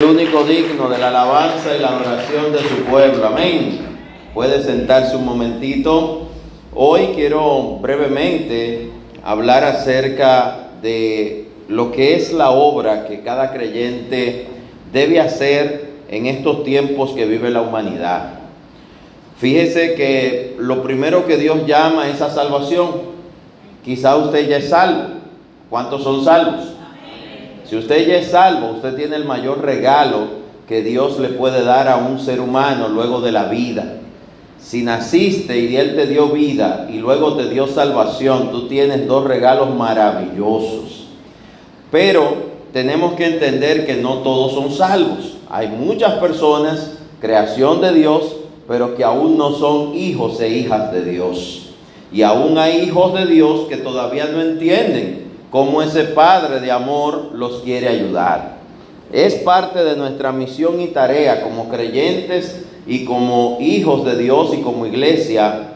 el único digno de la alabanza y la adoración de su pueblo. Amén. Puede sentarse un momentito. Hoy quiero brevemente hablar acerca de lo que es la obra que cada creyente debe hacer en estos tiempos que vive la humanidad. Fíjese que lo primero que Dios llama es a salvación. Quizá usted ya es salvo. ¿Cuántos son salvos? Si usted ya es salvo, usted tiene el mayor regalo que Dios le puede dar a un ser humano luego de la vida. Si naciste y Él te dio vida y luego te dio salvación, tú tienes dos regalos maravillosos. Pero tenemos que entender que no todos son salvos. Hay muchas personas, creación de Dios, pero que aún no son hijos e hijas de Dios. Y aún hay hijos de Dios que todavía no entienden cómo ese Padre de amor los quiere ayudar. Es parte de nuestra misión y tarea como creyentes y como hijos de Dios y como iglesia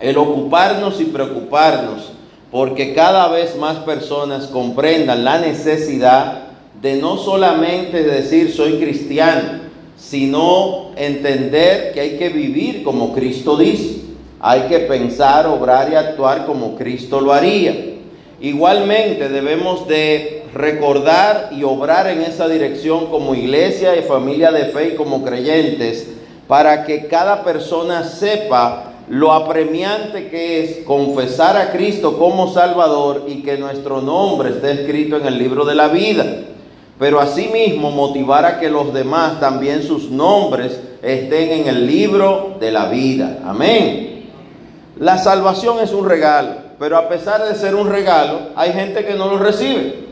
el ocuparnos y preocuparnos porque cada vez más personas comprendan la necesidad de no solamente decir soy cristiano, sino entender que hay que vivir como Cristo dice. Hay que pensar, obrar y actuar como Cristo lo haría. Igualmente debemos de recordar y obrar en esa dirección como iglesia y familia de fe y como creyentes para que cada persona sepa lo apremiante que es confesar a Cristo como Salvador y que nuestro nombre esté escrito en el libro de la vida. Pero asimismo motivar a que los demás también sus nombres estén en el libro de la vida. Amén. La salvación es un regalo. Pero a pesar de ser un regalo, hay gente que no lo recibe.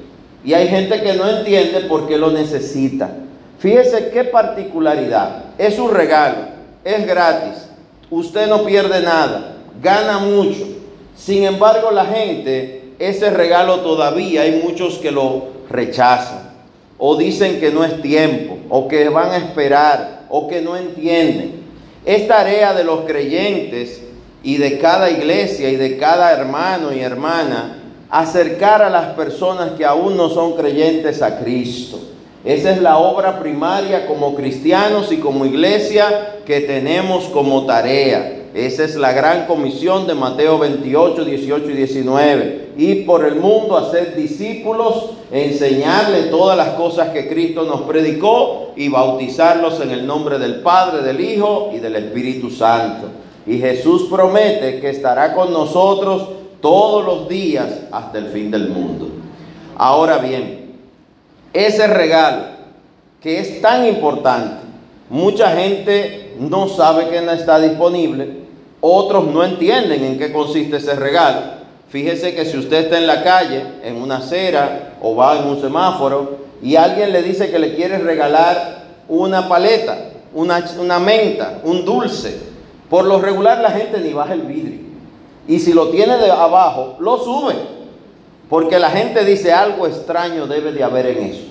Y hay gente que no entiende por qué lo necesita. Fíjese qué particularidad. Es un regalo, es gratis. Usted no pierde nada, gana mucho. Sin embargo, la gente, ese regalo todavía hay muchos que lo rechazan. O dicen que no es tiempo, o que van a esperar, o que no entienden. Es tarea de los creyentes y de cada iglesia y de cada hermano y hermana acercar a las personas que aún no son creyentes a Cristo. Esa es la obra primaria como cristianos y como iglesia que tenemos como tarea. Esa es la gran comisión de Mateo 28, 18 y 19. Ir por el mundo, hacer discípulos, enseñarle todas las cosas que Cristo nos predicó y bautizarlos en el nombre del Padre, del Hijo y del Espíritu Santo. Y Jesús promete que estará con nosotros todos los días hasta el fin del mundo. Ahora bien, ese regalo que es tan importante, mucha gente no sabe que no está disponible, otros no entienden en qué consiste ese regalo. Fíjese que si usted está en la calle, en una acera o va en un semáforo y alguien le dice que le quiere regalar una paleta, una, una menta, un dulce, por lo regular la gente ni baja el vidrio. Y si lo tiene de abajo, lo sube. Porque la gente dice algo extraño debe de haber en eso.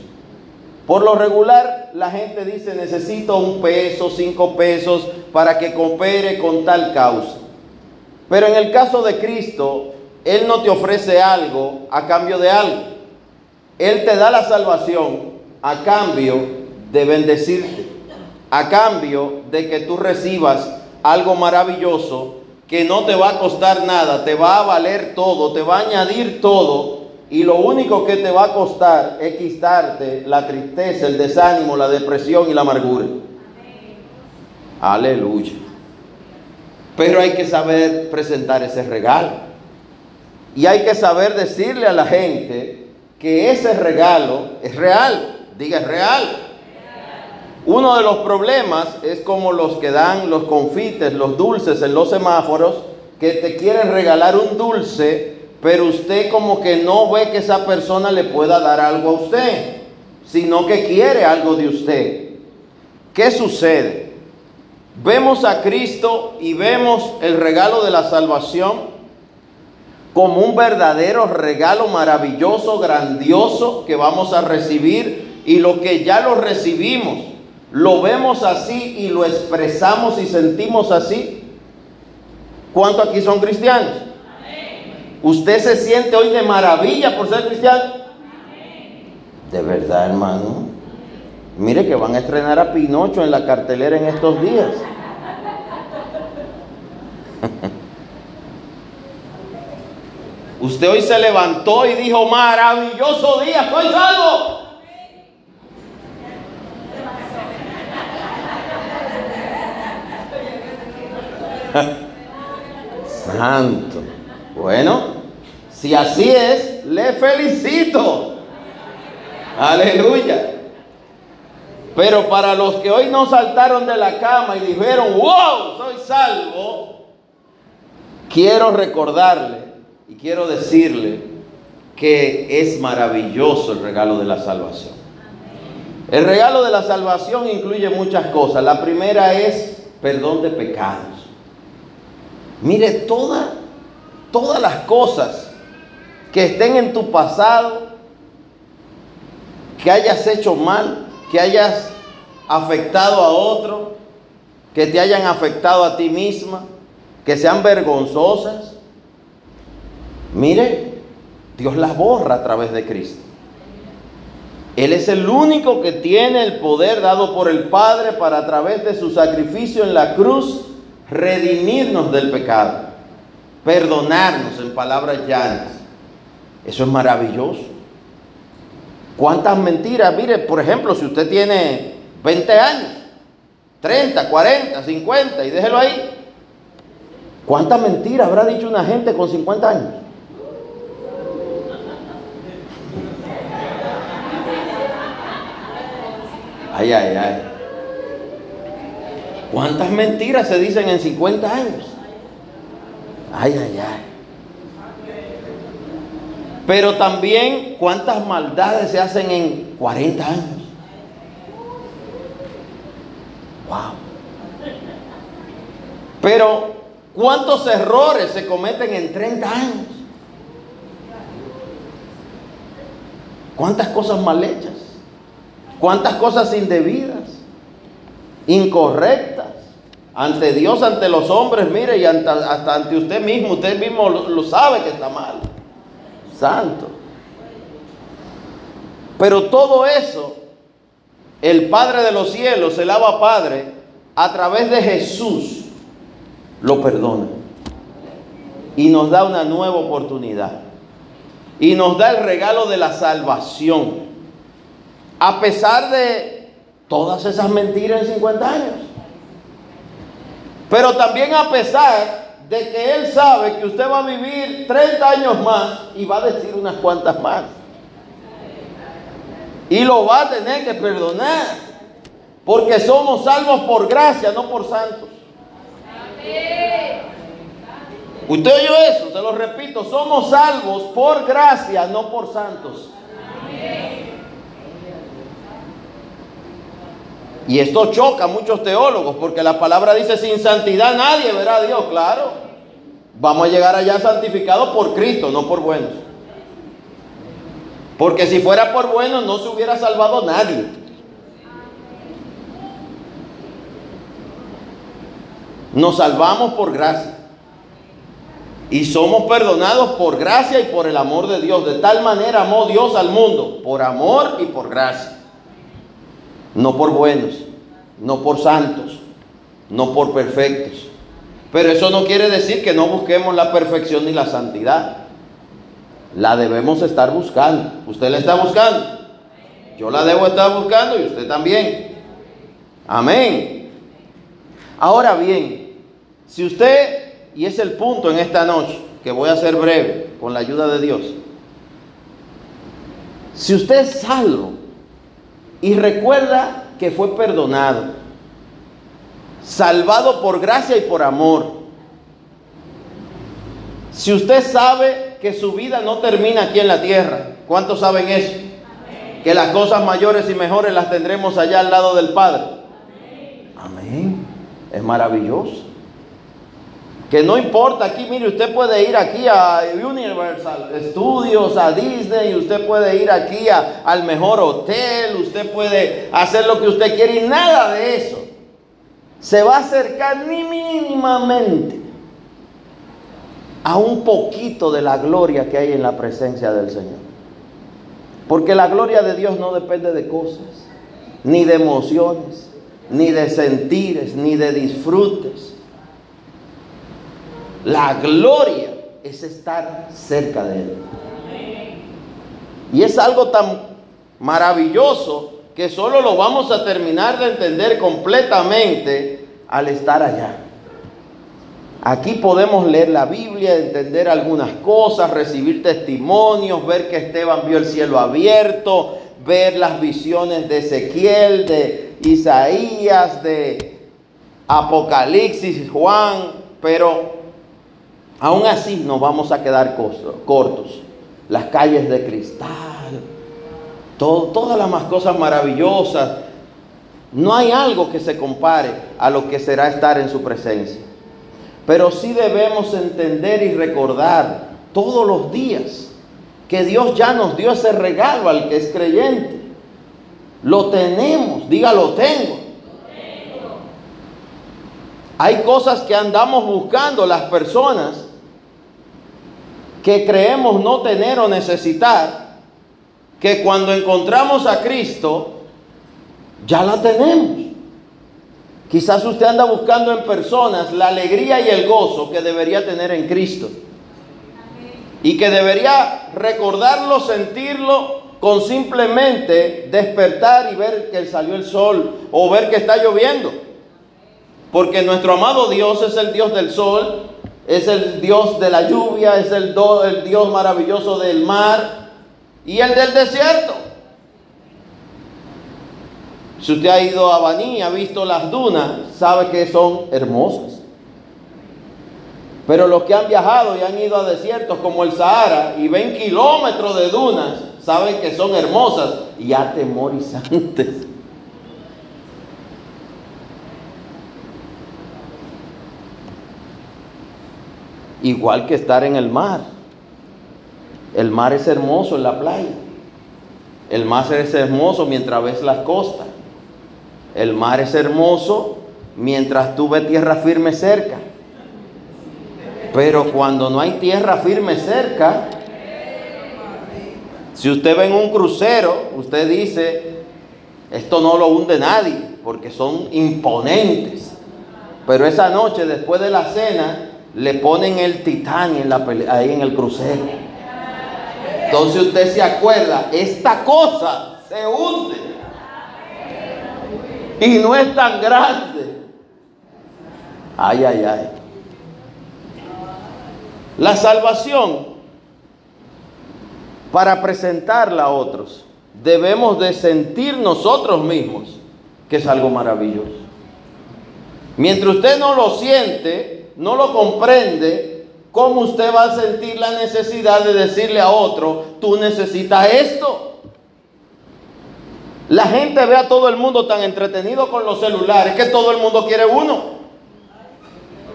Por lo regular la gente dice necesito un peso, cinco pesos para que coopere con tal causa. Pero en el caso de Cristo, Él no te ofrece algo a cambio de algo. Él te da la salvación a cambio de bendecirte, a cambio de que tú recibas algo maravilloso que no te va a costar nada, te va a valer todo, te va a añadir todo y lo único que te va a costar es quitarte la tristeza, el desánimo, la depresión y la amargura. Aleluya. Pero hay que saber presentar ese regalo. Y hay que saber decirle a la gente que ese regalo es real. Diga, es real. Uno de los problemas es como los que dan los confites, los dulces en los semáforos, que te quieren regalar un dulce, pero usted como que no ve que esa persona le pueda dar algo a usted, sino que quiere algo de usted. ¿Qué sucede? Vemos a Cristo y vemos el regalo de la salvación como un verdadero regalo maravilloso, grandioso que vamos a recibir y lo que ya lo recibimos lo vemos así y lo expresamos y sentimos así. ¿Cuántos aquí son cristianos? ¿Usted se siente hoy de maravilla por ser cristiano? De verdad, hermano. Mire que van a estrenar a Pinocho en la cartelera en estos días. Usted hoy se levantó y dijo, maravilloso día, soy salvo. Santo. Bueno, si así es, le felicito. Aleluya. Pero para los que hoy no saltaron de la cama y dijeron, wow, soy salvo, quiero recordarle y quiero decirle que es maravilloso el regalo de la salvación. El regalo de la salvación incluye muchas cosas. La primera es perdón de pecados. Mire, todas, las cosas que estén en tu pasado, que hayas hecho mal, que hayas afectado a otro, que te hayan afectado a ti misma, que sean vergonzosas. Mire, Dios las borra a través de Cristo. Él es el único que tiene el poder dado por el Padre para a través de su sacrificio en la cruz redimirnos del pecado, perdonarnos en palabras llanas. Eso es maravilloso. ¿Cuántas mentiras? Mire, por ejemplo, si usted tiene 20 años, 30, 40, 50 y déjelo ahí. ¿Cuántas mentiras habrá dicho una gente con 50 años? Ay, ay, ay. ¿Cuántas mentiras se dicen en 50 años? Ay, ay, ay. Pero también cuántas maldades se hacen en 40 años. Wow. Pero cuántos errores se cometen en 30 años. Cuántas cosas mal hechas. Cuántas cosas indebidas incorrectas ante Dios, ante los hombres, mire, y hasta ante usted mismo, usted mismo lo, sabe que está mal. Santo. Pero todo eso, el Padre de los cielos, el Abba Padre, a través de Jesús, lo perdona. Y nos da una nueva oportunidad. Y nos da el regalo de la salvación. A pesar de todas esas mentiras en 50 años. Pero también a pesar de que Él sabe que usted va a vivir 30 años más y va a decir unas cuantas más. Y lo va a tener que perdonar. Porque somos salvos por gracia, no por santos. Usted oyó eso, se lo repito, somos salvos por gracia, no por santos. Y esto choca a muchos teólogos porque la palabra dice sin santidad nadie verá a Dios, claro. Vamos a llegar allá santificados por Cristo, no por buenos. Porque si fuera por buenos no se hubiera salvado nadie. Nos salvamos por gracia. Y somos perdonados por gracia y por el amor de Dios. De tal manera amó Dios al mundo, por amor y por gracia no por buenos, no por santos, no por perfectos. Pero eso no quiere decir que no busquemos la perfección ni la santidad. La debemos estar buscando. ¿Usted la está buscando? Yo la debo estar buscando y usted también. Amén. Ahora bien, si usted, y es el punto en esta noche, que voy a ser breve, con la ayuda de Dios, si usted es salvo, y recuerda que fue perdonado, salvado por gracia y por amor. Si usted sabe que su vida no termina aquí en la tierra, ¿cuántos saben eso? Que las cosas mayores y mejores las tendremos allá al lado del Padre. Amén. Es maravilloso. Que no importa, aquí mire, usted puede ir aquí a Universal Studios, a Disney, usted puede ir aquí al mejor hotel, usted puede hacer lo que usted quiere y nada de eso se va a acercar ni mínimamente a un poquito de la gloria que hay en la presencia del Señor. Porque la gloria de Dios no depende de cosas. ni de emociones, ni de sentires, ni de disfrutes. La gloria es estar cerca de Él. Y es algo tan maravilloso que solo lo vamos a terminar de entender completamente al estar allá. Aquí podemos leer la Biblia, entender algunas cosas, recibir testimonios, ver que Esteban vio el cielo abierto, ver las visiones de Ezequiel, de Isaías, de Apocalipsis, Juan, pero aún así nos vamos a quedar cortos. Las calles de cristal, todas las más cosas maravillosas. No hay algo que se compare a lo que será estar en su presencia. Pero sí debemos entender y recordar todos los días que Dios ya nos dio ese regalo al que es creyente. Lo tenemos, diga lo tengo. Hay cosas que andamos buscando las personas que creemos no tener o necesitar, que cuando encontramos a Cristo, ya la tenemos. Quizás usted anda buscando en personas la alegría y el gozo que debería tener en Cristo. Y que debería recordarlo, sentirlo con simplemente despertar y ver que salió el sol o ver que está lloviendo. Porque nuestro amado Dios es el Dios del sol, es el Dios de la lluvia, es el, el Dios maravilloso del mar y el del desierto. Si usted ha ido a Baní y ha visto las dunas, sabe que son hermosas. Pero los que han viajado y han ido a desiertos como el Sahara y ven kilómetros de dunas, saben que son hermosas y atemorizantes. Igual que estar en el mar. El mar es hermoso en la playa. El mar es hermoso mientras ves las costas. El mar es hermoso mientras tú ves tierra firme cerca. Pero cuando no hay tierra firme cerca, si usted ve en un crucero, usted dice, esto no lo hunde nadie, porque son imponentes. Pero esa noche, después de la cena, le ponen el titán en la ahí en el crucero. Entonces usted se acuerda, esta cosa se hunde y no es tan grande. Ay, ay, ay. La salvación, para presentarla a otros, debemos de sentir nosotros mismos que es algo maravilloso. Mientras usted no lo siente, no lo comprende, ¿cómo usted va a sentir la necesidad de decirle a otro, tú necesitas esto? La gente ve a todo el mundo tan entretenido con los celulares que todo el mundo quiere uno.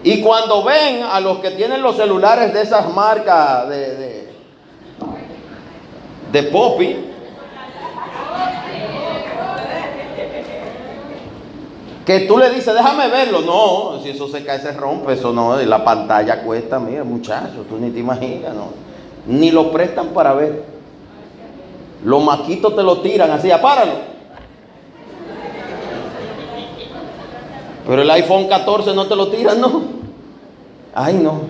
Y cuando ven a los que tienen los celulares de esas marcas de, de, de Poppy, que tú le dices, déjame verlo. No, si eso se cae, se rompe, eso no, y la pantalla cuesta, mira, muchacho, tú ni te imaginas, no. Ni lo prestan para ver. Los maquitos te lo tiran así, apáralo. Pero el iPhone 14 no te lo tiran, no. Ay, no.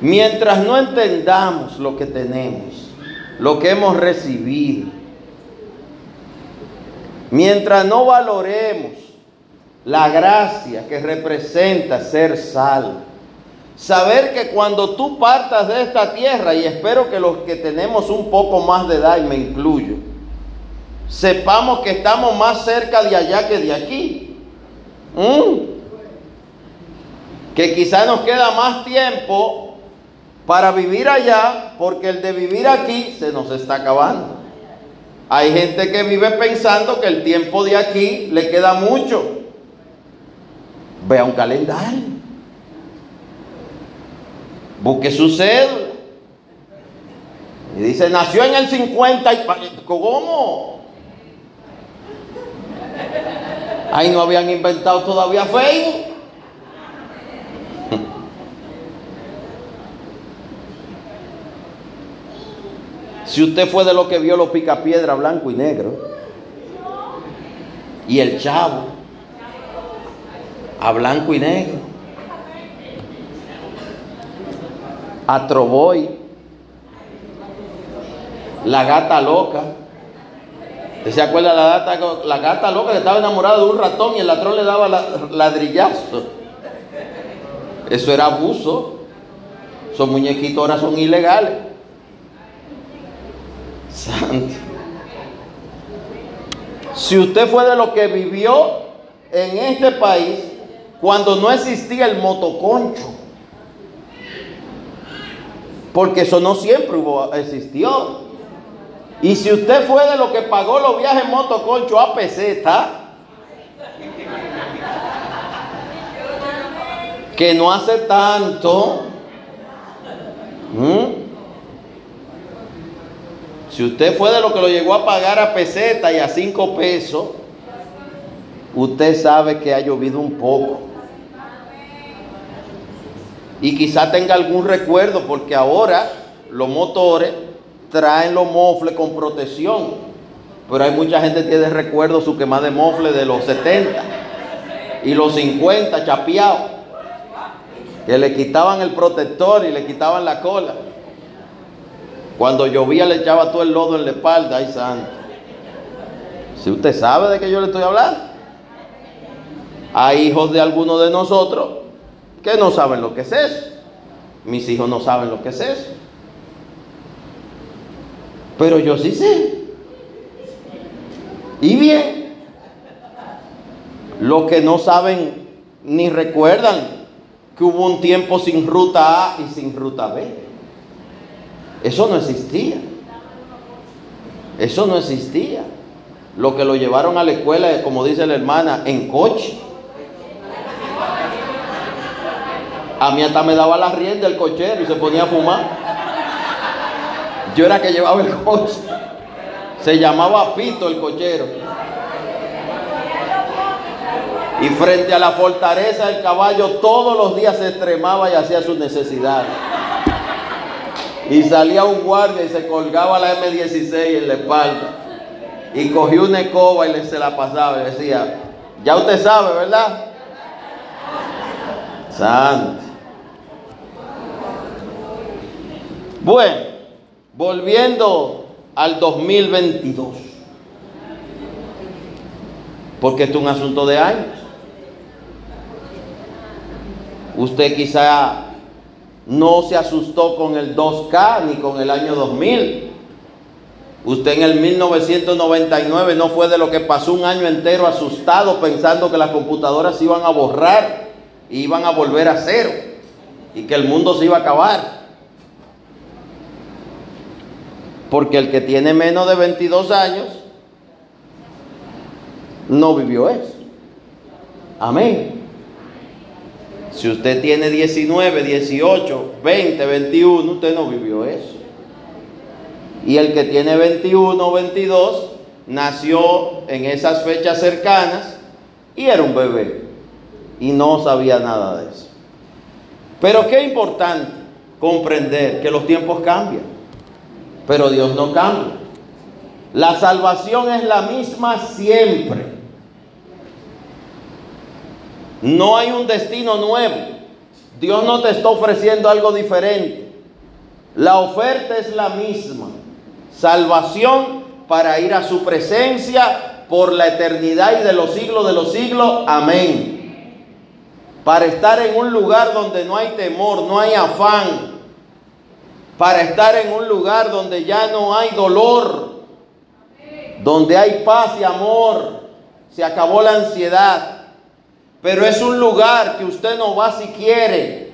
Mientras no entendamos lo que tenemos, lo que hemos recibido, mientras no valoremos la gracia que representa ser salvo, Saber que cuando tú partas de esta tierra, y espero que los que tenemos un poco más de edad, y me incluyo, sepamos que estamos más cerca de allá que de aquí. Que quizá nos queda más tiempo para vivir allá, porque el de vivir aquí se nos está acabando. Hay gente que vive pensando que el tiempo de aquí le queda mucho. Vea un calendario. Busque su cédula. Y dice, nació en el 50 y... ¿Cómo? Ahí no habían inventado todavía Facebook. Si usted fue de lo que vio los picapiedra blanco y negro, y el chavo a blanco y negro, a Troboy, la gata loca. ¿Usted se acuerda la gata, la gata loca que estaba enamorada de un ratón y el ladrón le daba ladrillazo? Eso era abuso. Esos muñequitos ahora son ilegales. Santo. Si usted fue de lo que vivió en este país cuando no existía el motoconcho, porque eso no siempre hubo, existió. Y si usted fue de lo que pagó los viajes motoconcho a peseta, que no hace tanto, si usted fue de lo que lo llegó a pagar a peseta y a cinco pesos, usted sabe que ha llovido un poco. Y quizá tenga algún recuerdo porque ahora los motores traen los mofles con protección. Pero hay mucha gente que tiene recuerdo su quema de mofle de los 70 y los 50 chapeados. Que le quitaban el protector y le quitaban la cola. Cuando llovía le echaba todo el lodo en la espalda. Ay, santo. Si usted sabe de qué yo le estoy hablando. Hay hijos de algunos de nosotros que no saben lo que es eso. Mis hijos no saben lo que es eso. Pero yo sí sé. Y bien, los que no saben ni recuerdan que hubo un tiempo sin ruta A y sin ruta B. Eso no existía. Eso no existía. Lo que lo llevaron a la escuela, como dice la hermana, en coche. A mí hasta me daba la rienda el cochero y se ponía a fumar. Yo era que llevaba el coche. Se llamaba Pito el cochero. Y frente a la fortaleza el caballo todos los días se extremaba y hacía sus necesidades. Y salía un guardia y se colgaba la M16 en la espalda. Y cogió una escoba y se la pasaba y decía, ya usted sabe, ¿verdad? Santo. Bueno, Volviendo al 2022. Porque esto es un asunto de años. Usted quizá no se asustó con el 2K ni con el año 2000. Usted en el 1999 no fue de lo que pasó un año entero asustado pensando que las computadoras se iban a borrar iban a volver a cero y que el mundo se iba a acabar. Porque el que tiene menos de 22 años no vivió eso. Amén. Si usted tiene 19, 18, 20, 21, usted no vivió eso. Y el que tiene 21 22 nació en esas fechas cercanas y era un bebé y no sabía nada de eso. Pero qué importante comprender que los tiempos cambian. Pero Dios no cambia. La salvación es la misma siempre. No hay un destino nuevo. Dios no te está ofreciendo algo diferente. La oferta es la misma. Salvación para ir a su presencia por la eternidad y de los siglos de los siglos. Amén. Para estar en un lugar donde no hay temor, no hay afán, para estar en un lugar donde ya no hay dolor, donde hay paz y amor, se acabó la ansiedad. Pero es un lugar que usted no va si quiere.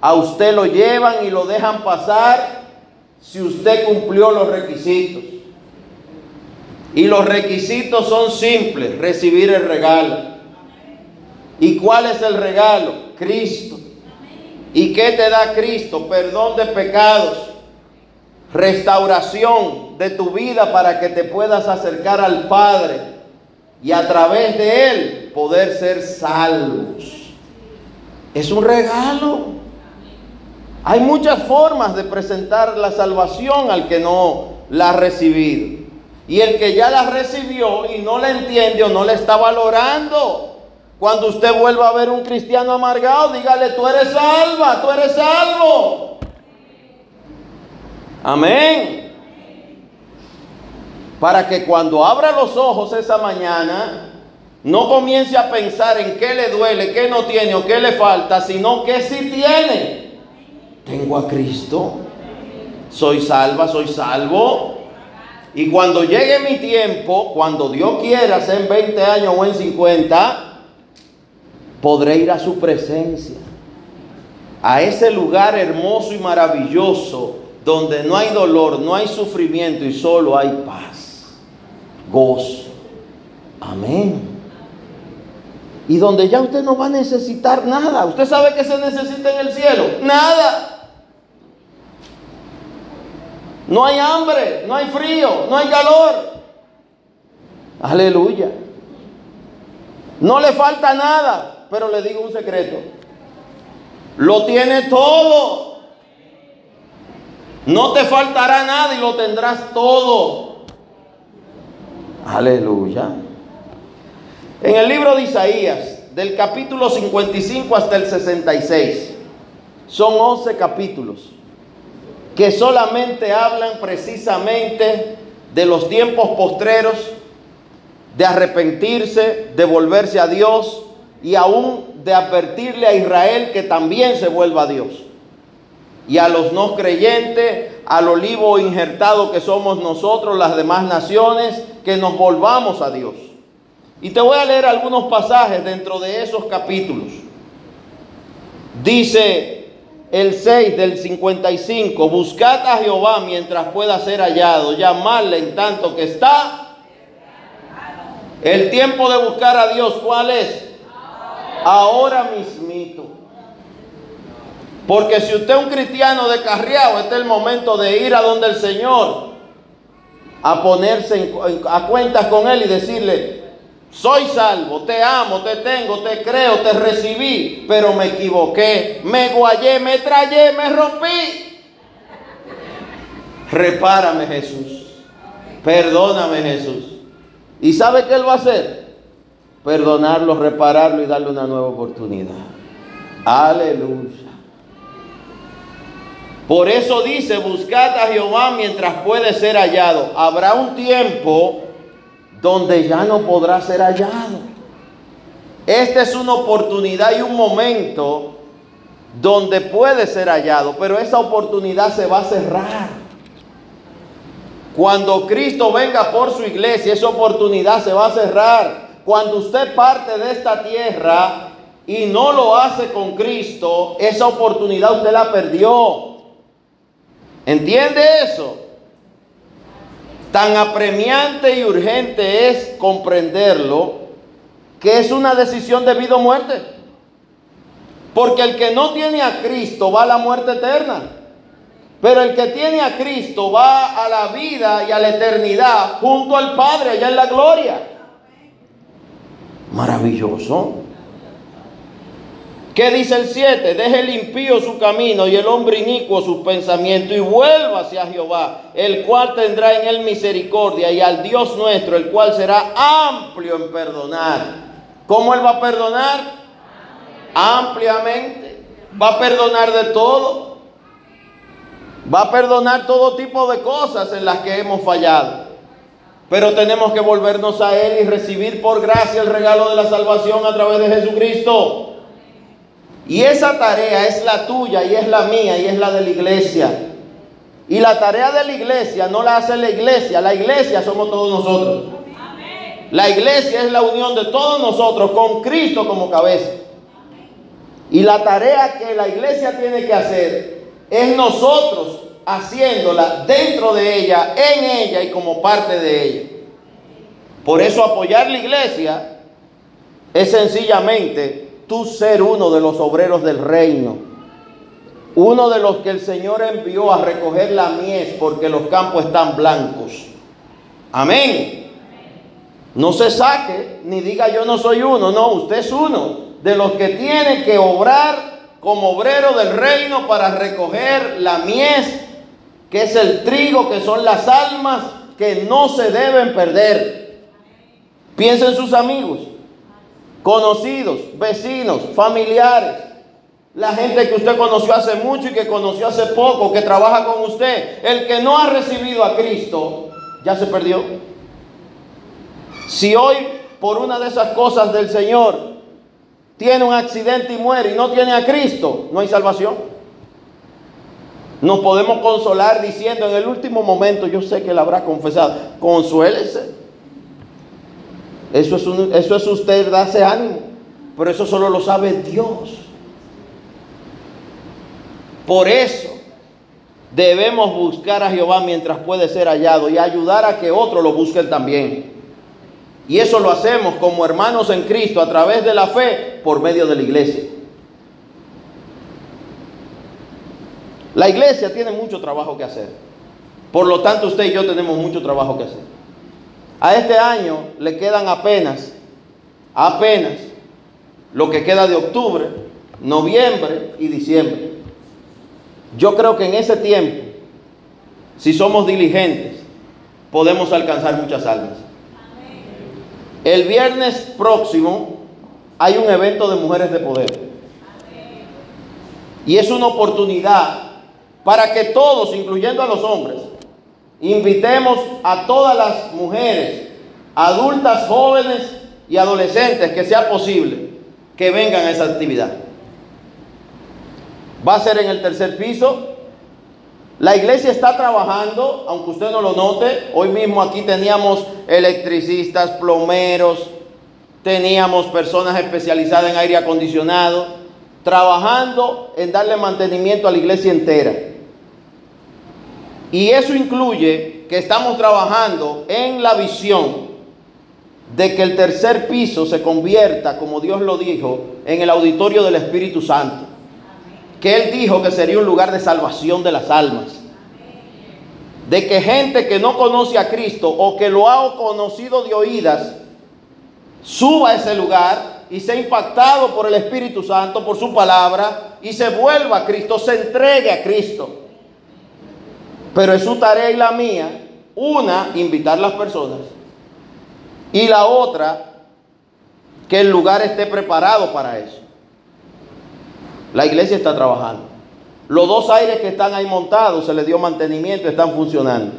A usted lo llevan y lo dejan pasar si usted cumplió los requisitos. Y los requisitos son simples, recibir el regalo. ¿Y cuál es el regalo? Cristo. ¿Y qué te da Cristo? Perdón de pecados, restauración de tu vida para que te puedas acercar al Padre y a través de Él poder ser salvos. Es un regalo. Hay muchas formas de presentar la salvación al que no la ha recibido. Y el que ya la recibió y no la entiende o no la está valorando, cuando usted vuelva a ver un cristiano amargado, dígale, tú eres salva, tú eres salvo. Amén. Para que cuando abra los ojos esa mañana, no comience a pensar en qué le duele, qué no tiene o qué le falta, sino que sí tiene. Tengo a Cristo. Soy salva, soy salvo. Y cuando llegue mi tiempo, cuando Dios quiera, sea en 20 años o en 50, podré ir a su presencia, a ese lugar hermoso y maravilloso donde no hay dolor, no hay sufrimiento y solo hay paz, gozo. Amén. Y donde ya usted no va a necesitar nada. ¿Usted sabe que se necesita en el cielo? Nada. No hay hambre, no hay frío, no hay calor. Aleluya. No le falta nada pero le digo un secreto. Lo tiene todo. No te faltará nada y lo tendrás todo. Aleluya. En el libro de Isaías, del capítulo 55 hasta el 66, son 11 capítulos que solamente hablan precisamente de los tiempos postreros, de arrepentirse, de volverse a Dios, y aún de advertirle a Israel que también se vuelva a Dios. Y a los no creyentes, al olivo injertado que somos nosotros, las demás naciones, que nos volvamos a Dios. Y te voy a leer algunos pasajes dentro de esos capítulos. Dice el 6 del 55, buscad a Jehová mientras pueda ser hallado, llamadle en tanto que está. El tiempo de buscar a Dios, ¿cuál es? ahora mismito. Porque si usted es un cristiano descarriado, este es el momento de ir a donde el Señor, a ponerse a cuentas con Él y decirle, soy salvo, te amo, te tengo, te creo, te recibí, pero me equivoqué, me guayé, me trayé, me rompí. Repárame Jesús, perdóname Jesús. ¿Y sabe qué Él va a hacer? perdonarlo, repararlo y darle una nueva oportunidad. Aleluya. Por eso dice, buscad a Jehová mientras puede ser hallado. Habrá un tiempo donde ya no podrá ser hallado. Esta es una oportunidad y un momento donde puede ser hallado, pero esa oportunidad se va a cerrar. Cuando Cristo venga por su iglesia, esa oportunidad se va a cerrar. Cuando usted parte de esta tierra y no lo hace con Cristo, esa oportunidad usted la perdió. ¿Entiende eso? Tan apremiante y urgente es comprenderlo que es una decisión de vida o muerte. Porque el que no tiene a Cristo va a la muerte eterna. Pero el que tiene a Cristo va a la vida y a la eternidad junto al Padre allá en la gloria. Maravilloso. ¿Qué dice el 7? Deje el impío su camino y el hombre inicuo sus pensamientos y vuelva hacia Jehová, el cual tendrá en él misericordia y al Dios nuestro, el cual será amplio en perdonar. ¿Cómo él va a perdonar? Ampliamente. Va a perdonar de todo. Va a perdonar todo tipo de cosas en las que hemos fallado. Pero tenemos que volvernos a Él y recibir por gracia el regalo de la salvación a través de Jesucristo. Y esa tarea es la tuya y es la mía y es la de la iglesia. Y la tarea de la iglesia no la hace la iglesia, la iglesia somos todos nosotros. La iglesia es la unión de todos nosotros con Cristo como cabeza. Y la tarea que la iglesia tiene que hacer es nosotros haciéndola dentro de ella, en ella y como parte de ella. Por eso apoyar la iglesia es sencillamente tú ser uno de los obreros del reino. Uno de los que el Señor envió a recoger la mies porque los campos están blancos. Amén. No se saque ni diga yo no soy uno. No, usted es uno de los que tiene que obrar como obrero del reino para recoger la mies que es el trigo, que son las almas que no se deben perder. Piensa en sus amigos, conocidos, vecinos, familiares, la gente que usted conoció hace mucho y que conoció hace poco, que trabaja con usted. El que no ha recibido a Cristo, ya se perdió. Si hoy, por una de esas cosas del Señor, tiene un accidente y muere y no tiene a Cristo, no hay salvación. Nos podemos consolar diciendo en el último momento, yo sé que él habrá confesado, consuélese. Eso es, eso es usted darse ánimo, pero eso solo lo sabe Dios. Por eso debemos buscar a Jehová mientras puede ser hallado y ayudar a que otros lo busquen también. Y eso lo hacemos como hermanos en Cristo a través de la fe por medio de la iglesia. La iglesia tiene mucho trabajo que hacer. Por lo tanto, usted y yo tenemos mucho trabajo que hacer. A este año le quedan apenas, apenas, lo que queda de octubre, noviembre y diciembre. Yo creo que en ese tiempo, si somos diligentes, podemos alcanzar muchas almas. El viernes próximo hay un evento de mujeres de poder. Y es una oportunidad para que todos, incluyendo a los hombres, invitemos a todas las mujeres, adultas, jóvenes y adolescentes, que sea posible, que vengan a esa actividad. Va a ser en el tercer piso. La iglesia está trabajando, aunque usted no lo note. Hoy mismo aquí teníamos electricistas, plomeros, teníamos personas especializadas en aire acondicionado, trabajando en darle mantenimiento a la iglesia entera. Y eso incluye que estamos trabajando en la visión de que el tercer piso se convierta, como Dios lo dijo, en el auditorio del Espíritu Santo que Él dijo que sería un lugar de salvación de las almas. De que gente que no conoce a Cristo o que lo ha conocido de oídas, suba a ese lugar y sea impactado por el Espíritu Santo, por su palabra, y se vuelva a Cristo, se entregue a Cristo. Pero es su tarea y la mía, una, invitar las personas, y la otra, que el lugar esté preparado para eso. La iglesia está trabajando. Los dos aires que están ahí montados se les dio mantenimiento, están funcionando.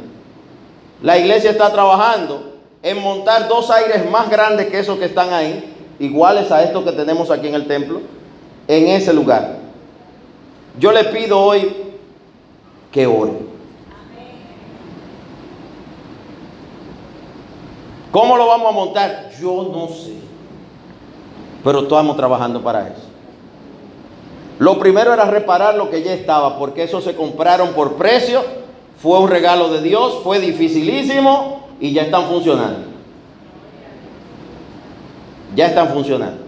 La iglesia está trabajando en montar dos aires más grandes que esos que están ahí, iguales a estos que tenemos aquí en el templo, en ese lugar. Yo le pido hoy que ore. ¿Cómo lo vamos a montar? Yo no sé. Pero estamos trabajando para eso. Lo primero era reparar lo que ya estaba, porque eso se compraron por precio, fue un regalo de Dios, fue dificilísimo y ya están funcionando. Ya están funcionando.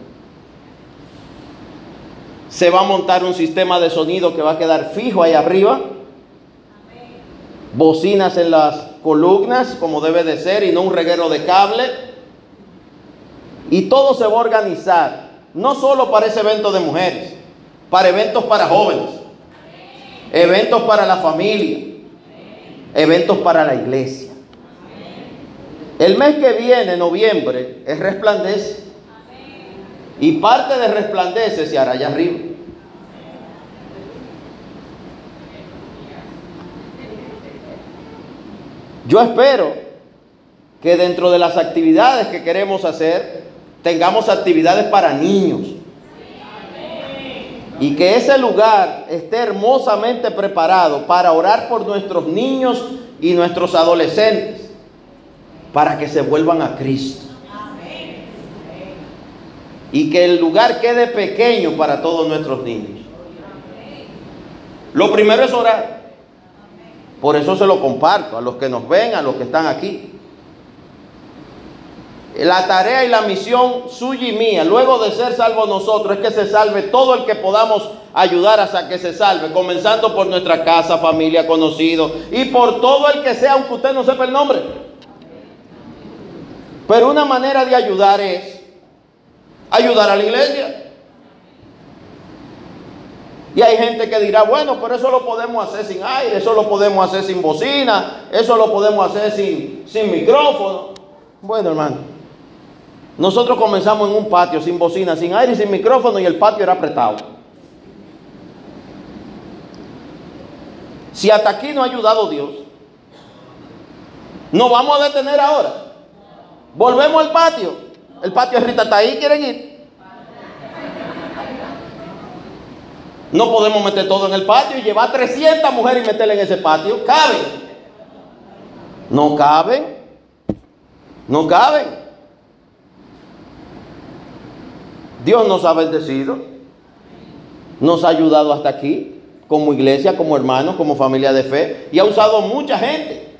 Se va a montar un sistema de sonido que va a quedar fijo ahí arriba. Bocinas en las columnas, como debe de ser, y no un reguero de cable. Y todo se va a organizar, no solo para ese evento de mujeres, para eventos para jóvenes, eventos para la familia, eventos para la iglesia. El mes que viene, noviembre, es resplandece. Y parte de resplandece se hará allá arriba. Yo espero que dentro de las actividades que queremos hacer, tengamos actividades para niños y que ese lugar esté hermosamente preparado para orar por nuestros niños y nuestros adolescentes, para que se vuelvan a Cristo. Y que el lugar quede pequeño para todos nuestros niños. Lo primero es orar. Por eso se lo comparto a los que nos ven, a los que están aquí. La tarea y la misión suya y mía, luego de ser salvos nosotros, es que se salve todo el que podamos ayudar hasta que se salve, comenzando por nuestra casa, familia, conocido y por todo el que sea, aunque usted no sepa el nombre. Pero una manera de ayudar es ayudar a la iglesia. Y hay gente que dirá, bueno, pero eso lo podemos hacer sin aire, eso lo podemos hacer sin bocina, eso lo podemos hacer sin, sin micrófono. Bueno, hermano, nosotros comenzamos en un patio sin bocina, sin aire sin micrófono y el patio era apretado. Si hasta aquí no ha ayudado Dios, ¿nos vamos a detener ahora? Volvemos al patio. El patio de Rita está ahí, ¿quieren ir? No podemos meter todo en el patio y llevar 300 mujeres y meterle en ese patio. ¿Caben? No caben. No caben. Dios nos ha bendecido. Nos ha ayudado hasta aquí, como iglesia, como hermanos, como familia de fe. Y ha usado mucha gente.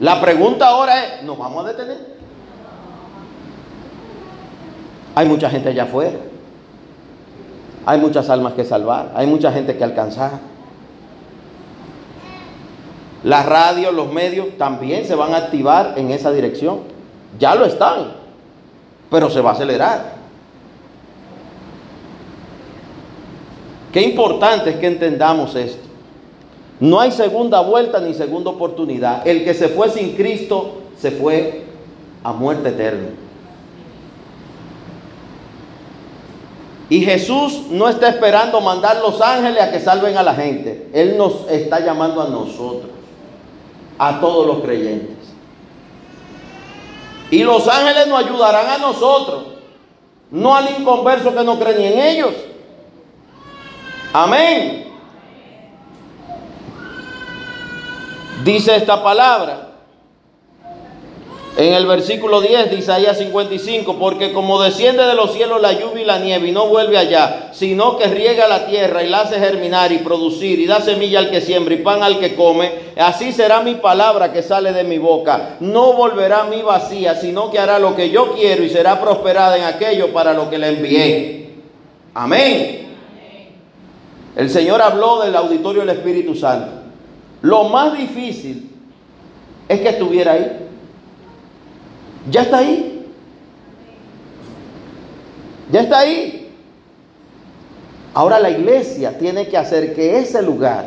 La pregunta ahora es, ¿nos vamos a detener? Hay mucha gente allá afuera. Hay muchas almas que salvar, hay mucha gente que alcanzar. La radio, los medios también se van a activar en esa dirección. Ya lo están, pero se va a acelerar. Qué importante es que entendamos esto. No hay segunda vuelta ni segunda oportunidad. El que se fue sin Cristo se fue a muerte eterna. Y Jesús no está esperando mandar los ángeles a que salven a la gente. Él nos está llamando a nosotros, a todos los creyentes. Y los ángeles nos ayudarán a nosotros, no al inconverso que no cree ni en ellos. Amén. Dice esta palabra. En el versículo 10 de Isaías 55, porque como desciende de los cielos la lluvia y la nieve y no vuelve allá, sino que riega la tierra y la hace germinar y producir y da semilla al que siembra y pan al que come, así será mi palabra que sale de mi boca. No volverá a mí vacía, sino que hará lo que yo quiero y será prosperada en aquello para lo que le envié. Amén. El Señor habló del auditorio del Espíritu Santo. Lo más difícil es que estuviera ahí. Ya está ahí. Ya está ahí. Ahora la iglesia tiene que hacer que ese lugar,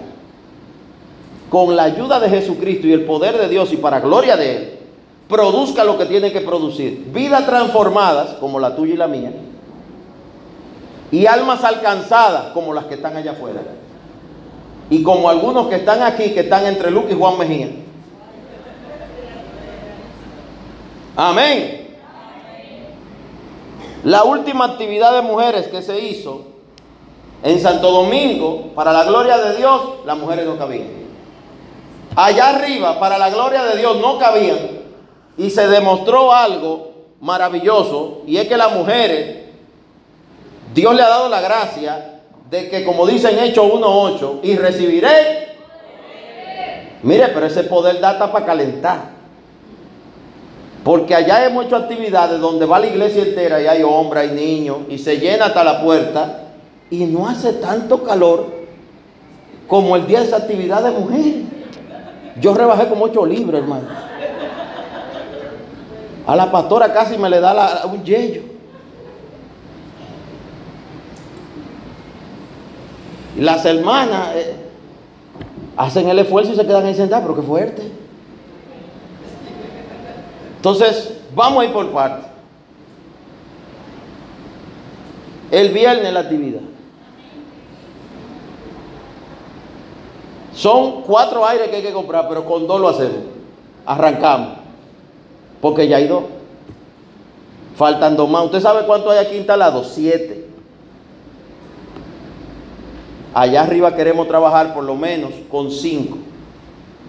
con la ayuda de Jesucristo y el poder de Dios y para gloria de Él, produzca lo que tiene que producir. Vidas transformadas, como la tuya y la mía, y almas alcanzadas, como las que están allá afuera. Y como algunos que están aquí, que están entre Luke y Juan Mejía. Amén. La última actividad de mujeres que se hizo en Santo Domingo, para la gloria de Dios, las mujeres no cabían. Allá arriba, para la gloria de Dios, no cabían. Y se demostró algo maravilloso, y es que las mujeres, Dios le ha dado la gracia de que, como dicen Hechos 1.8, y recibiré. Mire, pero ese poder data para calentar. Porque allá hemos hecho actividades donde va la iglesia entera y hay hombres, hay niños, y se llena hasta la puerta, y no hace tanto calor como el día de esa actividad de mujer. Yo rebajé como ocho libros, hermano. A la pastora casi me le da un yello. Las hermanas eh, hacen el esfuerzo y se quedan ahí sentadas, pero qué fuerte. Entonces, vamos a ir por partes. El viernes la actividad. Son cuatro aires que hay que comprar, pero con dos lo hacemos. Arrancamos. Porque ya hay dos. Faltan dos más. ¿Usted sabe cuánto hay aquí instalado? Siete. Allá arriba queremos trabajar por lo menos con cinco.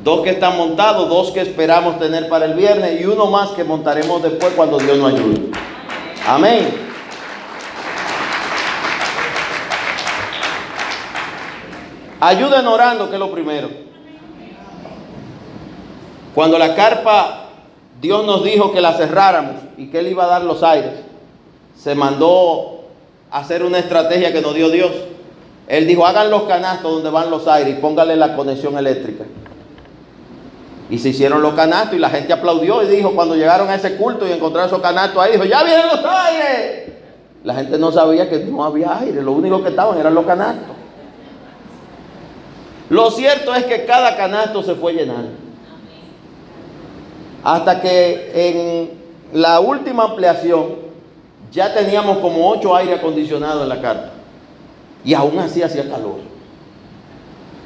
Dos que están montados, dos que esperamos tener para el viernes y uno más que montaremos después cuando Dios nos ayude. Amén. Ayuden orando, que es lo primero. Cuando la carpa, Dios nos dijo que la cerráramos y que Él iba a dar los aires, se mandó a hacer una estrategia que nos dio Dios. Él dijo, hagan los canastos donde van los aires y póngale la conexión eléctrica. Y se hicieron los canastos y la gente aplaudió y dijo, cuando llegaron a ese culto y encontraron esos canastos ahí, dijo, ya vienen los aires. La gente no sabía que no había aire, lo único que estaban eran los canastos. Lo cierto es que cada canasto se fue llenando. Hasta que en la última ampliación ya teníamos como ocho aire acondicionado en la carta. Y aún así hacía calor.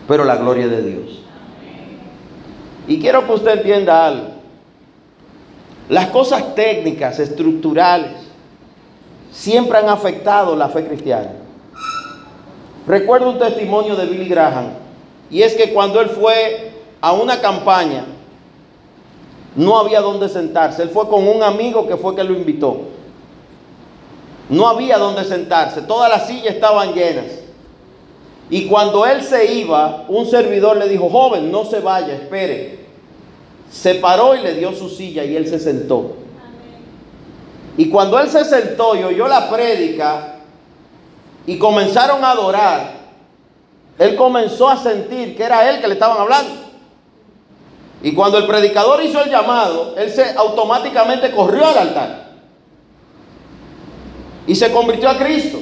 Pero la gloria de Dios. Y quiero que usted entienda algo. Las cosas técnicas, estructurales, siempre han afectado la fe cristiana. Recuerdo un testimonio de Billy Graham, y es que cuando él fue a una campaña, no había dónde sentarse. Él fue con un amigo que fue que lo invitó. No había dónde sentarse, todas las sillas estaban llenas. Y cuando él se iba, un servidor le dijo, joven, no se vaya, espere. Se paró y le dio su silla y él se sentó. Y cuando él se sentó y oyó la prédica y comenzaron a adorar, él comenzó a sentir que era él que le estaban hablando. Y cuando el predicador hizo el llamado, él se automáticamente corrió al altar y se convirtió a Cristo.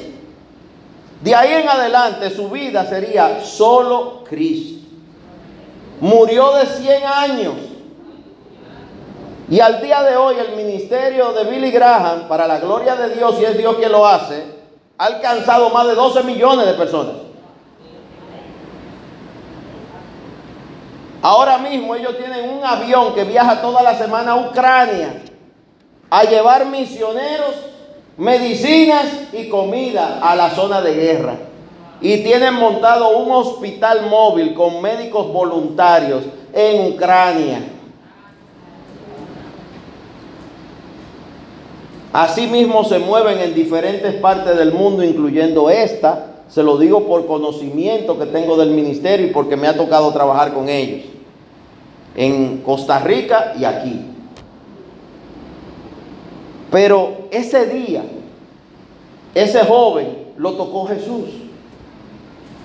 De ahí en adelante su vida sería solo Cristo. Murió de 100 años. Y al día de hoy el ministerio de Billy Graham, para la gloria de Dios, y es Dios quien lo hace, ha alcanzado más de 12 millones de personas. Ahora mismo ellos tienen un avión que viaja toda la semana a Ucrania a llevar misioneros medicinas y comida a la zona de guerra. Y tienen montado un hospital móvil con médicos voluntarios en Ucrania. Asimismo se mueven en diferentes partes del mundo, incluyendo esta. Se lo digo por conocimiento que tengo del ministerio y porque me ha tocado trabajar con ellos. En Costa Rica y aquí. Pero ese día, ese joven lo tocó Jesús.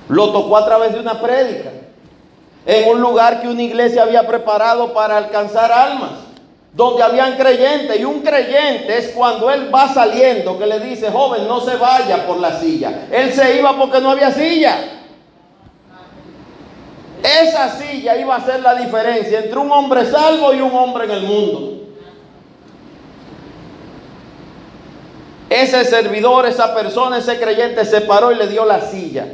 Lo tocó a través de una prédica. En un lugar que una iglesia había preparado para alcanzar almas. Donde habían creyentes. Y un creyente es cuando él va saliendo que le dice, joven, no se vaya por la silla. Él se iba porque no había silla. Esa silla iba a ser la diferencia entre un hombre salvo y un hombre en el mundo. Ese servidor, esa persona, ese creyente se paró y le dio la silla.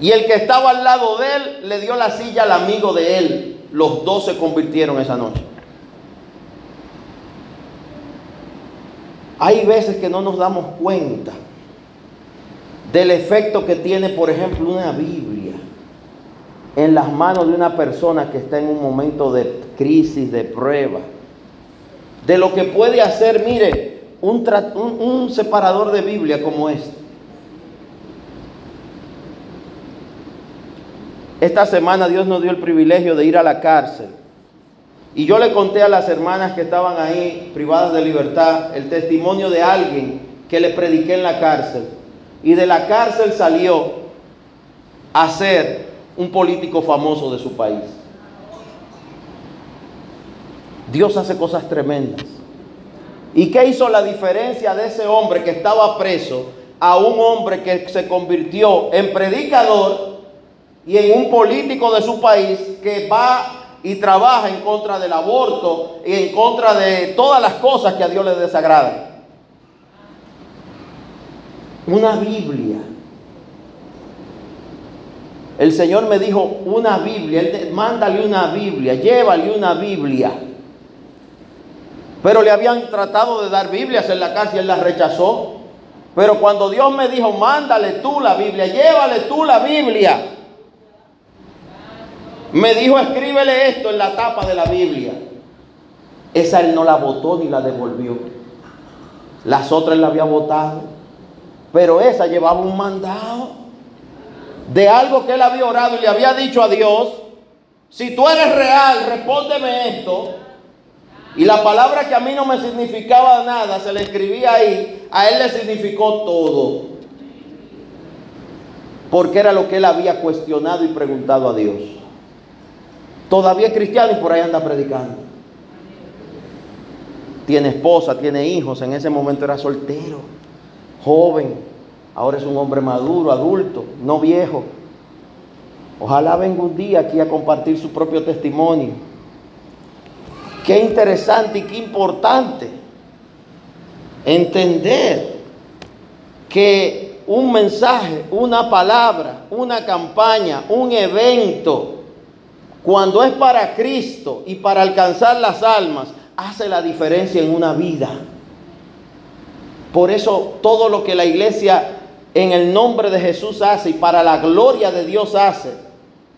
Y el que estaba al lado de él le dio la silla al amigo de él. Los dos se convirtieron esa noche. Hay veces que no nos damos cuenta del efecto que tiene, por ejemplo, una Biblia en las manos de una persona que está en un momento de crisis, de prueba. De lo que puede hacer, mire, un, separador de Biblia como este. Esta semana Dios nos dio el privilegio de ir a la cárcel. Y yo le conté a las hermanas que estaban ahí privadas de libertad el testimonio de alguien que le prediqué en la cárcel. Y de la cárcel salió a ser un político famoso de su país. Dios hace cosas tremendas. ¿Y qué hizo la diferencia de ese hombre que estaba preso a un hombre que se convirtió en predicador y en un político de su país que va y trabaja en contra del aborto y en contra de todas las cosas que a Dios le desagradan? Una Biblia. El Señor me dijo una Biblia, mándale una Biblia, llévale una Biblia. Pero le habían tratado de dar Biblias en la cárcel y él las rechazó. Pero cuando Dios me dijo, mándale tú la Biblia, llévale tú la Biblia. Me dijo, escríbele esto en la tapa de la Biblia. Esa él no la votó ni la devolvió. Las otras la había votado. Pero esa llevaba un mandado de algo que él había orado y le había dicho a Dios, si tú eres real, respóndeme esto. Y la palabra que a mí no me significaba nada, se le escribía ahí, a él le significó todo. Porque era lo que él había cuestionado y preguntado a Dios. Todavía cristiano y por ahí anda predicando. Tiene esposa, tiene hijos, en ese momento era soltero, joven, ahora es un hombre maduro, adulto, no viejo. Ojalá venga un día aquí a compartir su propio testimonio. Qué interesante y qué importante entender que un mensaje, una palabra, una campaña, un evento, cuando es para Cristo y para alcanzar las almas, hace la diferencia en una vida. Por eso todo lo que la iglesia en el nombre de Jesús hace y para la gloria de Dios hace,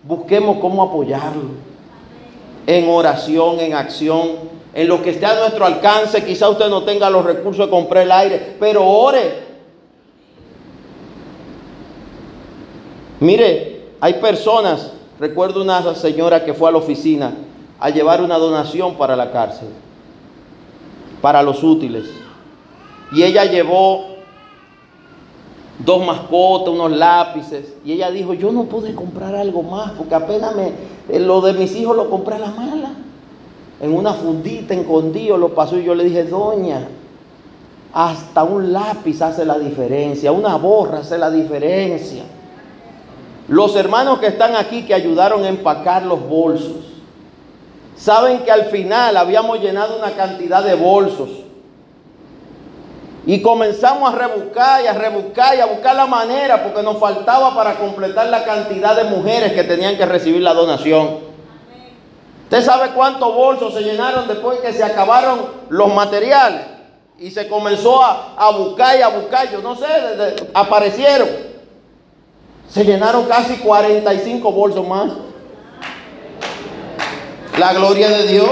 busquemos cómo apoyarlo. En oración, en acción, en lo que esté a nuestro alcance. Quizá usted no tenga los recursos de comprar el aire, pero ore. Mire, hay personas, recuerdo una señora que fue a la oficina a llevar una donación para la cárcel, para los útiles. Y ella llevó dos mascotas, unos lápices. Y ella dijo, yo no pude comprar algo más porque apenas me, lo de mis hijos lo compré a la mala. En una fundita, escondido, lo pasó y yo le dije, doña, hasta un lápiz hace la diferencia, una borra hace la diferencia. Los hermanos que están aquí que ayudaron a empacar los bolsos, saben que al final habíamos llenado una cantidad de bolsos y comenzamos a rebuscar y a rebuscar y a buscar la manera porque nos faltaba para completar la cantidad de mujeres que tenían que recibir la donación. ¿Usted sabe cuántos bolsos se llenaron después que se acabaron los materiales? Y se comenzó a, buscar y a buscar, yo no sé, aparecieron. Se llenaron casi 45 bolsos más. La gloria de Dios.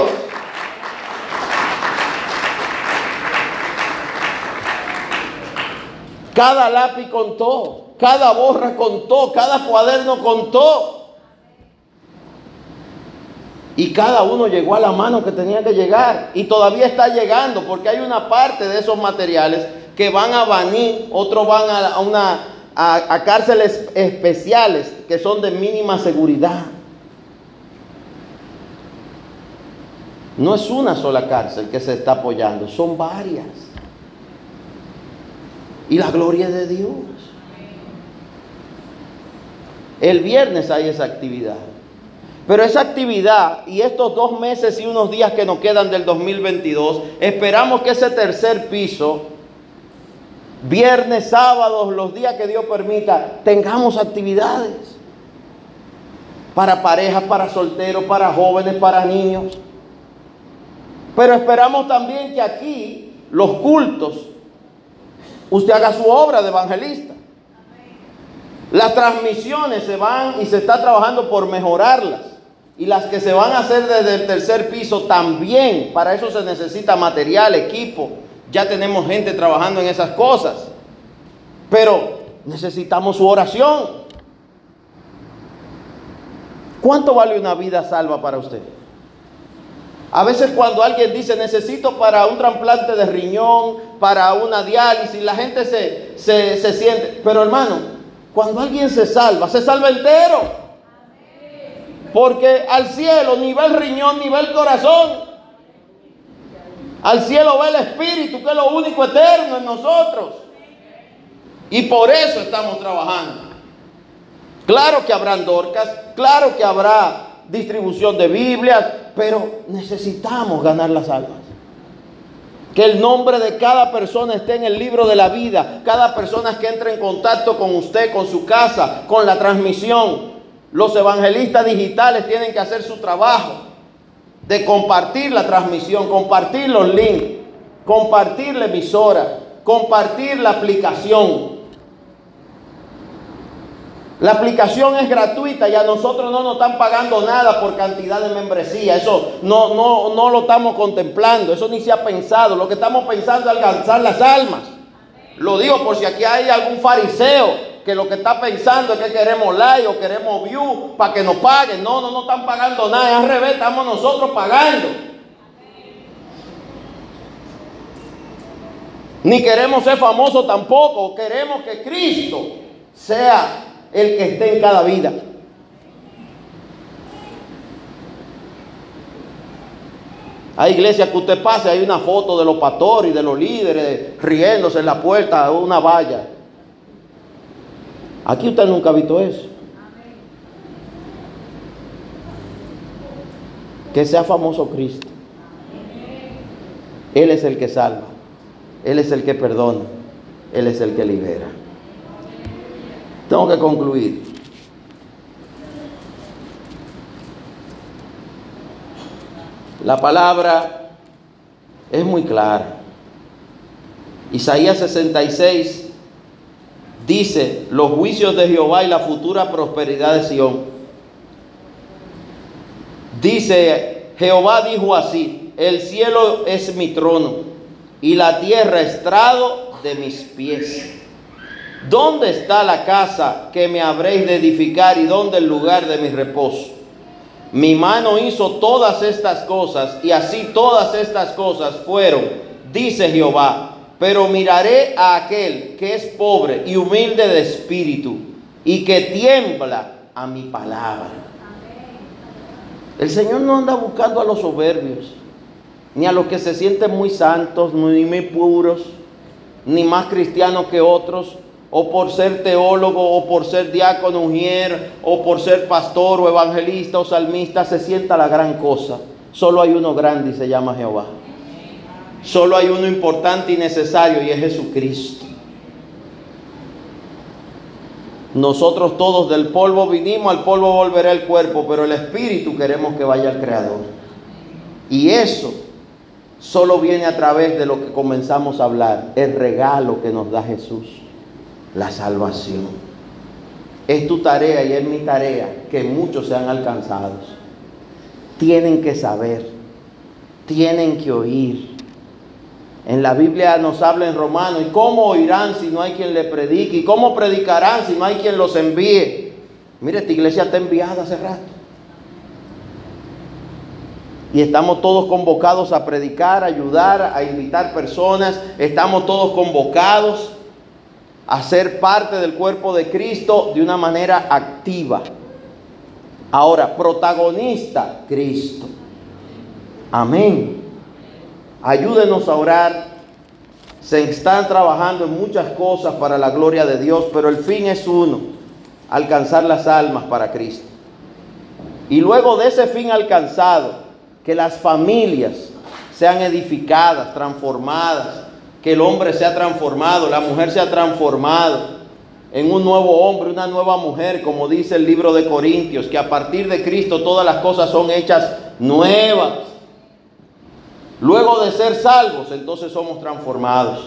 Cada lápiz contó, cada borra contó, cada cuaderno contó. Y cada uno llegó a la mano que tenía que llegar. Y todavía está llegando porque hay una parte de esos materiales que van a Baní, otros van a, una, a cárceles especiales que son de mínima seguridad. No es una sola cárcel que se está apoyando, son varias y la gloria de Dios. El viernes hay esa actividad. Pero esa actividad y estos dos meses y unos días que nos quedan del 2022, esperamos que ese tercer piso, viernes, sábados, los días que Dios permita, tengamos actividades para parejas, para solteros, para jóvenes, para niños. Pero esperamos también que aquí los cultos usted haga su obra de evangelista. Las transmisiones se van y se está trabajando por mejorarlas. Y las que se van a hacer desde el tercer piso también. Para eso se necesita material, equipo. Ya tenemos gente trabajando en esas cosas. Pero necesitamos su oración. ¿Cuánto vale una vida salva para usted? A veces cuando alguien dice necesito para un trasplante de riñón, para una diálisis, la gente se, se, siente. Pero hermano, cuando alguien se salva, se salva entero. Porque al cielo ni va el riñón ni va el corazón. Al cielo va el Espíritu, que es lo único eterno en nosotros. Y por eso estamos trabajando. Claro que habrán dorcas, claro que habrá distribución de Biblias, pero necesitamos ganar las almas. Que el nombre de cada persona esté en el libro de la vida. Cada persona que entre en contacto con usted, con su casa, con la transmisión. Los evangelistas digitales tienen que hacer su trabajo de compartir la transmisión, compartir los links, compartir la emisora, compartir la aplicación. La aplicación es gratuita y a nosotros no nos están pagando nada por cantidad de membresía. Eso no, no, no lo estamos contemplando. Eso ni se ha pensado. Lo que estamos pensando es alcanzar las almas. Lo digo por si aquí hay algún fariseo que lo que está pensando es que queremos like o queremos view para que nos paguen. No, no nos están pagando nada. Al revés, estamos nosotros pagando. Ni queremos ser famosos tampoco. Queremos que Cristo sea el que esté en cada vida. Hay iglesias que usted pase, hay una foto de los pastores y de los líderes riéndose en la puerta de una valla. Aquí usted nunca ha visto eso. Que sea famoso Cristo. Él es el que salva. Él es el que perdona. Él es el que libera. Tengo que concluir. La palabra es muy clara. Isaías 66 dice los juicios de Jehová y la futura prosperidad de Sión. Dice, Jehová dijo así, el cielo es mi trono y la tierra estrado de mis pies. ¿Dónde está la casa que me habréis de edificar y dónde el lugar de mi reposo? Mi mano hizo todas estas cosas y así todas estas cosas fueron, dice Jehová. Pero miraré a aquel que es pobre y humilde de espíritu y que tiembla a mi palabra. El Señor no anda buscando a los soberbios, ni a los que se sienten muy santos, ni muy puros, ni más cristianos que otros, o por ser teólogo, o por ser diácono, ujier, o por ser pastor, o evangelista, o salmista, se sienta la gran cosa. Solo hay uno grande y se llama Jehová. Solo hay uno importante y necesario y es Jesucristo. Nosotros todos del polvo vinimos, al polvo volverá el cuerpo, pero el espíritu queremos que vaya al Creador. Y eso solo viene a través de lo que comenzamos a hablar, el regalo que nos da Jesús la salvación. Es tu tarea y es mi tarea que muchos sean alcanzados. Tienen que saber, tienen que oír. En la Biblia nos habla en Romano, ¿y cómo oirán si no hay quien le predique? ¿Y cómo predicarán si no hay quien los envíe? Mire, esta iglesia está enviada hace rato. Y estamos todos convocados a predicar, a ayudar, a invitar personas. Estamos todos convocados a ser parte del cuerpo de Cristo de una manera activa. Ahora, protagonista, Cristo. Amén. Ayúdenos a orar. Se están trabajando en muchas cosas para la gloria de Dios, pero el fin es uno, alcanzar las almas para Cristo. Y luego de ese fin alcanzado, que las familias sean edificadas, transformadas, que el hombre se ha transformado, la mujer se ha transformado en un nuevo hombre, una nueva mujer, como dice el libro de Corintios, que a partir de Cristo todas las cosas son hechas nuevas. Luego de ser salvos, entonces somos transformados.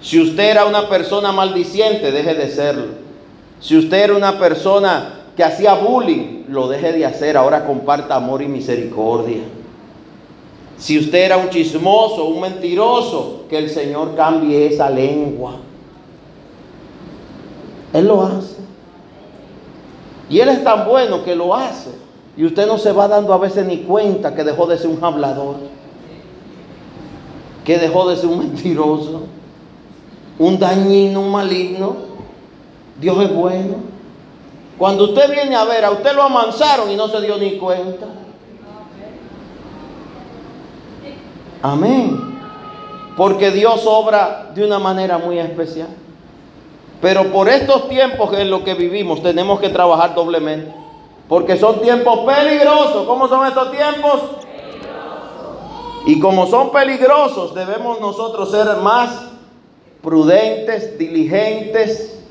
Si usted era una persona maldiciente, deje de serlo. Si usted era una persona que hacía bullying, lo deje de hacer. Ahora comparta amor y misericordia. Si usted era un chismoso, un mentiroso, que el Señor cambie esa lengua. Él lo hace. Y Él es tan bueno que lo hace. Y usted no se va dando a veces ni cuenta que dejó de ser un hablador. Que dejó de ser un mentiroso. Un dañino, un maligno. Dios es bueno. Cuando usted viene a ver, a usted lo amansaron y no se dio ni cuenta. Amén. Porque Dios obra de una manera muy especial. Pero por estos tiempos en los que vivimos tenemos que trabajar doblemente. Porque son tiempos peligrosos. ¿Cómo son estos tiempos? Y como son peligrosos, debemos nosotros ser más prudentes, diligentes.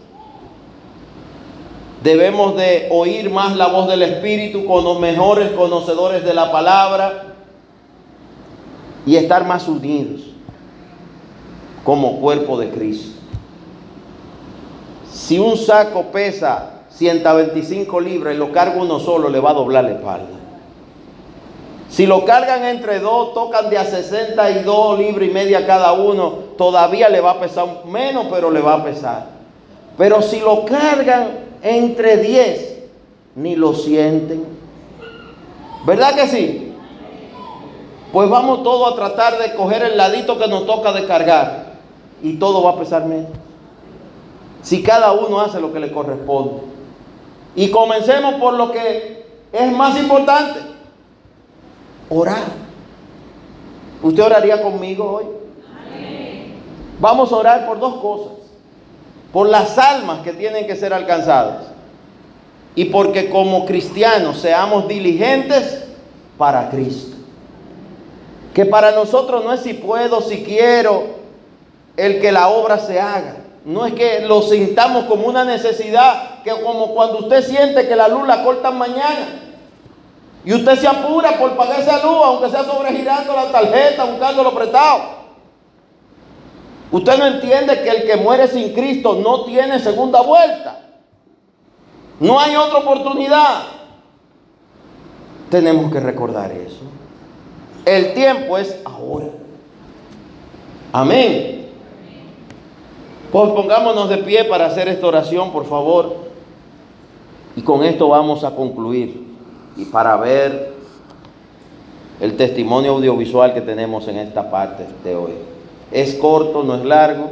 Debemos de oír más la voz del Espíritu con los mejores conocedores de la palabra y estar más unidos como cuerpo de Cristo. Si un saco pesa 125 libras y lo carga uno solo, le va a doblar la espalda. Si lo cargan entre dos, tocan de a 62 libras y media cada uno, todavía le va a pesar menos, pero le va a pesar. Pero si lo cargan entre 10, ni lo sienten. ¿Verdad que sí? Pues vamos todos a tratar de coger el ladito que nos toca de cargar y todo va a pesar menos. Si cada uno hace lo que le corresponde. Y comencemos por lo que es más importante. Orar. ¿Usted oraría conmigo hoy? Vamos a orar por dos cosas. Por las almas que tienen que ser alcanzadas. Y porque como cristianos seamos diligentes para Cristo. Que para nosotros no es si puedo, si quiero, el que la obra se haga. No es que lo sintamos como una necesidad, que como cuando usted siente que la luz la cortan mañana. Y usted se apura por pagar esa luz, aunque sea sobregirando la tarjeta, buscándolo prestado. Usted no entiende que el que muere sin Cristo no tiene segunda vuelta. No hay otra oportunidad. Tenemos que recordar eso. El tiempo es ahora. Amén. Pues pongámonos de pie para hacer esta oración, por favor. Y con esto vamos a concluir. Y para ver el testimonio audiovisual que tenemos en esta parte de hoy. Es corto, no es largo.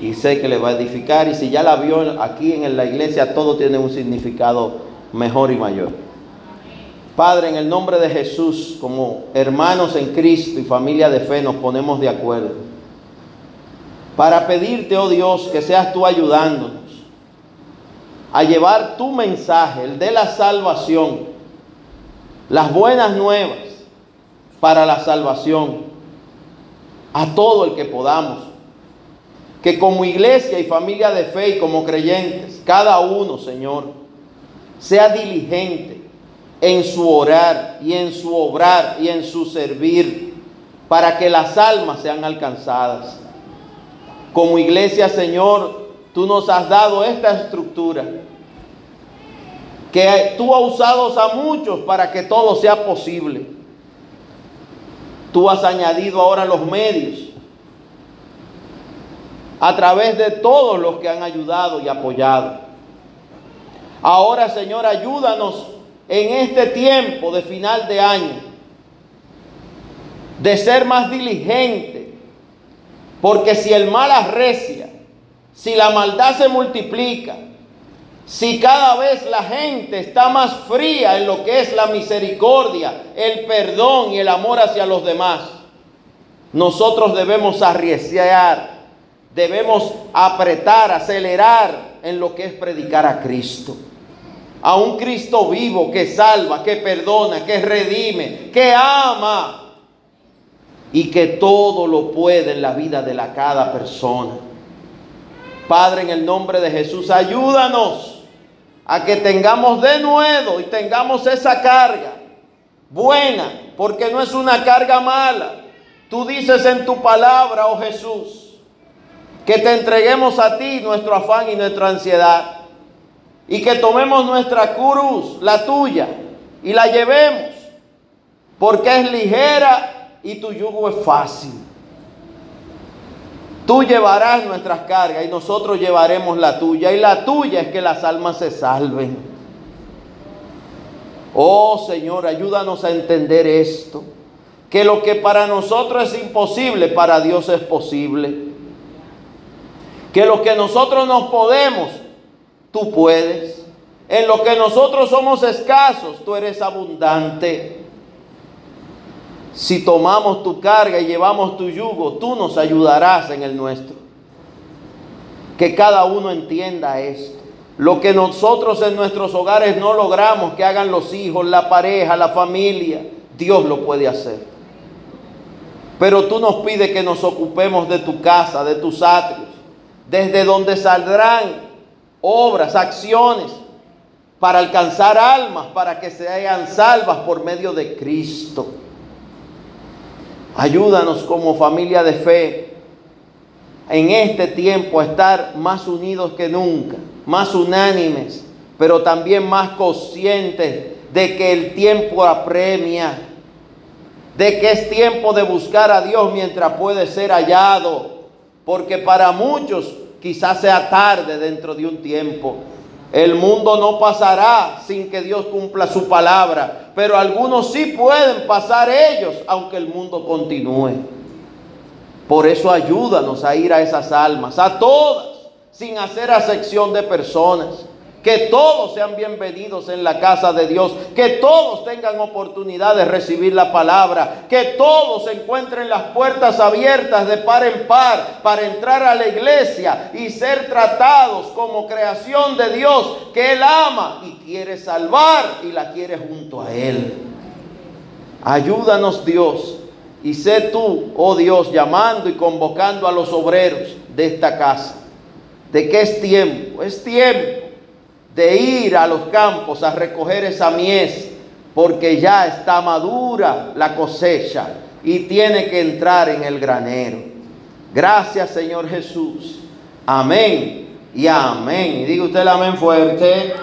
Y sé que le va a edificar. Y si ya la vio aquí en la iglesia, todo tiene un significado mejor y mayor. Padre, en el nombre de Jesús, como hermanos en Cristo y familia de fe, nos ponemos de acuerdo para pedirte, oh Dios, que seas tú ayudándonos a llevar tu mensaje, el de la salvación, las buenas nuevas para la salvación a todo el que podamos. Que como iglesia y familia de fe y como creyentes, cada uno, Señor, sea diligente en su orar y en su obrar y en su servir para que las almas sean alcanzadas. Como iglesia, Señor, tú nos has dado esta estructura que tú has usado a muchos para que todo sea posible. Tú has añadido ahora los medios a través de todos los que han ayudado y apoyado. Ahora, Señor, ayúdanos en este tiempo de final de año, de ser más diligente, porque si el mal arrecia, si la maldad se multiplica, si cada vez la gente está más fría en lo que es la misericordia, el perdón y el amor hacia los demás, nosotros debemos arreciar, debemos apretar, acelerar en lo que es predicar a Cristo a un Cristo vivo que salva, que perdona, que redime, que ama y que todo lo puede en la vida de la cada persona. Padre, en el nombre de Jesús, ayúdanos a que tengamos de nuevo y tengamos esa carga buena, porque no es una carga mala. Tú dices en tu palabra, oh Jesús, que te entreguemos a ti nuestro afán y nuestra ansiedad y que tomemos nuestra cruz, la tuya, y la llevemos, porque es ligera y tu yugo es fácil. Tú llevarás nuestras cargas y nosotros llevaremos la tuya, y la tuya es que las almas se salven. Oh Señor, ayúdanos a entender esto, que lo que para nosotros es imposible, para Dios es posible. Que lo que nosotros nos podemos, tú puedes. En lo que nosotros somos escasos, tú eres abundante. Si tomamos tu carga y llevamos tu yugo, tú nos ayudarás en el nuestro. Que cada uno entienda esto. Lo que nosotros en nuestros hogares no logramos que hagan los hijos, la pareja, la familia, Dios lo puede hacer. Pero tú nos pides que nos ocupemos de tu casa, de tus atrios, desde donde saldrán obras, acciones para alcanzar almas, para que sean salvas por medio de Cristo. Ayúdanos como familia de fe en este tiempo a estar más unidos que nunca, más unánimes, pero también más conscientes de que el tiempo apremia, de que es tiempo de buscar a Dios mientras puede ser hallado, porque para muchos quizás sea tarde dentro de un tiempo. El mundo no pasará sin que Dios cumpla su palabra, pero algunos sí pueden pasar ellos, aunque el mundo continúe. Por eso ayúdanos a ir a esas almas, a todas, sin hacer acepción de personas. Que todos sean bienvenidos en la casa de Dios. Que todos tengan oportunidad de recibir la palabra. Que todos encuentren las puertas abiertas de par en par para entrar a la iglesia y ser tratados como creación de Dios que Él ama y quiere salvar y la quiere junto a Él. Ayúdanos Dios. Y sé tú, oh Dios, llamando y convocando a los obreros de esta casa. ¿De qué es tiempo? Es tiempo de ir a los campos a recoger esa mies, porque ya está madura la cosecha y tiene que entrar en el granero. Gracias Señor Jesús. Amén y amén. Y diga usted el amén fuerte.